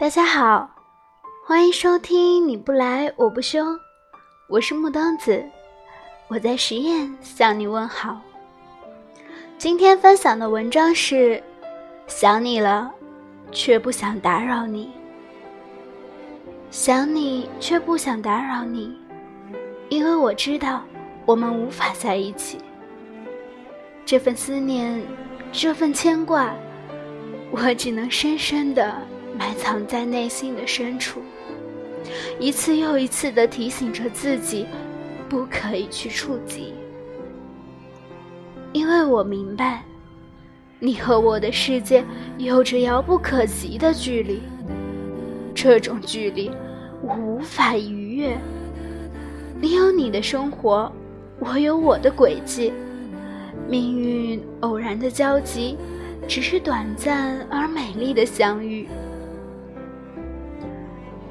大家好，欢迎收听你不来我不休，我是木当子，我在实验向你问好。今天分享的文章是：想你了，却不想打扰你；想你却不想打扰你，因为我知道我们无法在一起。这份思念，这份牵挂，我只能深深的。埋藏在内心的深处，一次又一次地提醒着自己，不可以去触及，因为我明白，你和我的世界有着遥不可及的距离，这种距离我无法逾越。你有你的生活，我有我的轨迹，命运偶然的交集，只是短暂而美丽的相遇。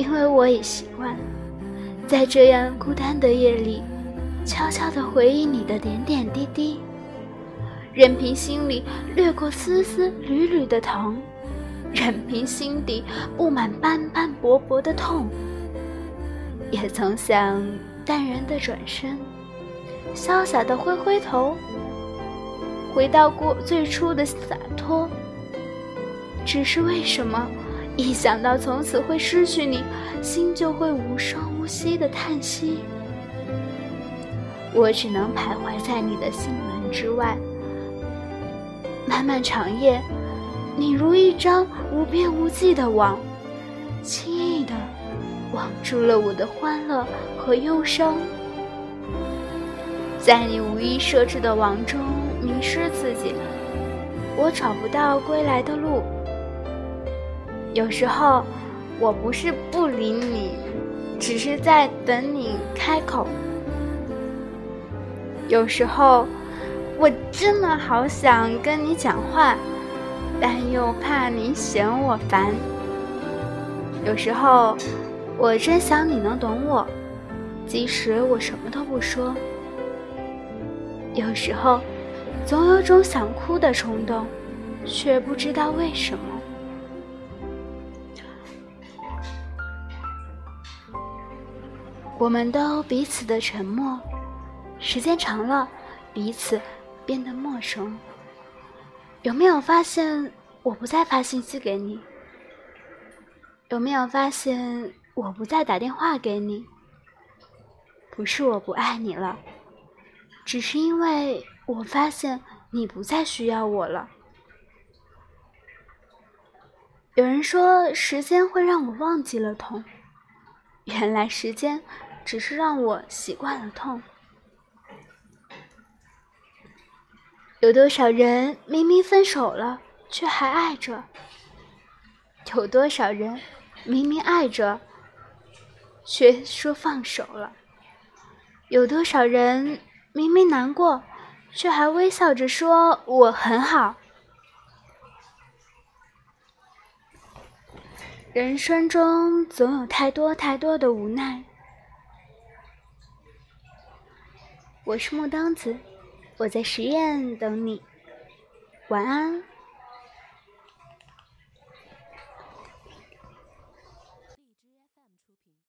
因为我也习惯，在这样孤单的夜里，悄悄地回忆你的点点滴滴，任凭心里掠过丝丝缕缕的疼，任凭心底布满斑斑驳驳的痛，也曾想淡然的转身，潇洒的挥挥头，回到过最初的洒脱。只是为什么？一想到从此会失去你，心就会无声无息的叹息。我只能徘徊在你的心门之外。漫漫长夜，你如一张无边无际的网，轻易的网住了我的欢乐和忧伤。在你无意设置的网中迷失自己，我找不到归来的路。有时候，我不是不理你，只是在等你开口。有时候，我真的好想跟你讲话，但又怕你嫌我烦。有时候，我真想你能懂我，即使我什么都不说。有时候，总有种想哭的冲动，却不知道为什么。我们都彼此的沉默，时间长了，彼此变得陌生。有没有发现我不再发信息给你？有没有发现我不再打电话给你？不是我不爱你了，只是因为我发现你不再需要我了。有人说时间会让我忘记了痛，原来时间。只是让我习惯了痛。有多少人明明分手了，却还爱着？有多少人明明爱着，却说放手了？有多少人明明难过，却还微笑着说我很好？人生中总有太多太多的无奈。我是木当子，我在实验等你，晚安。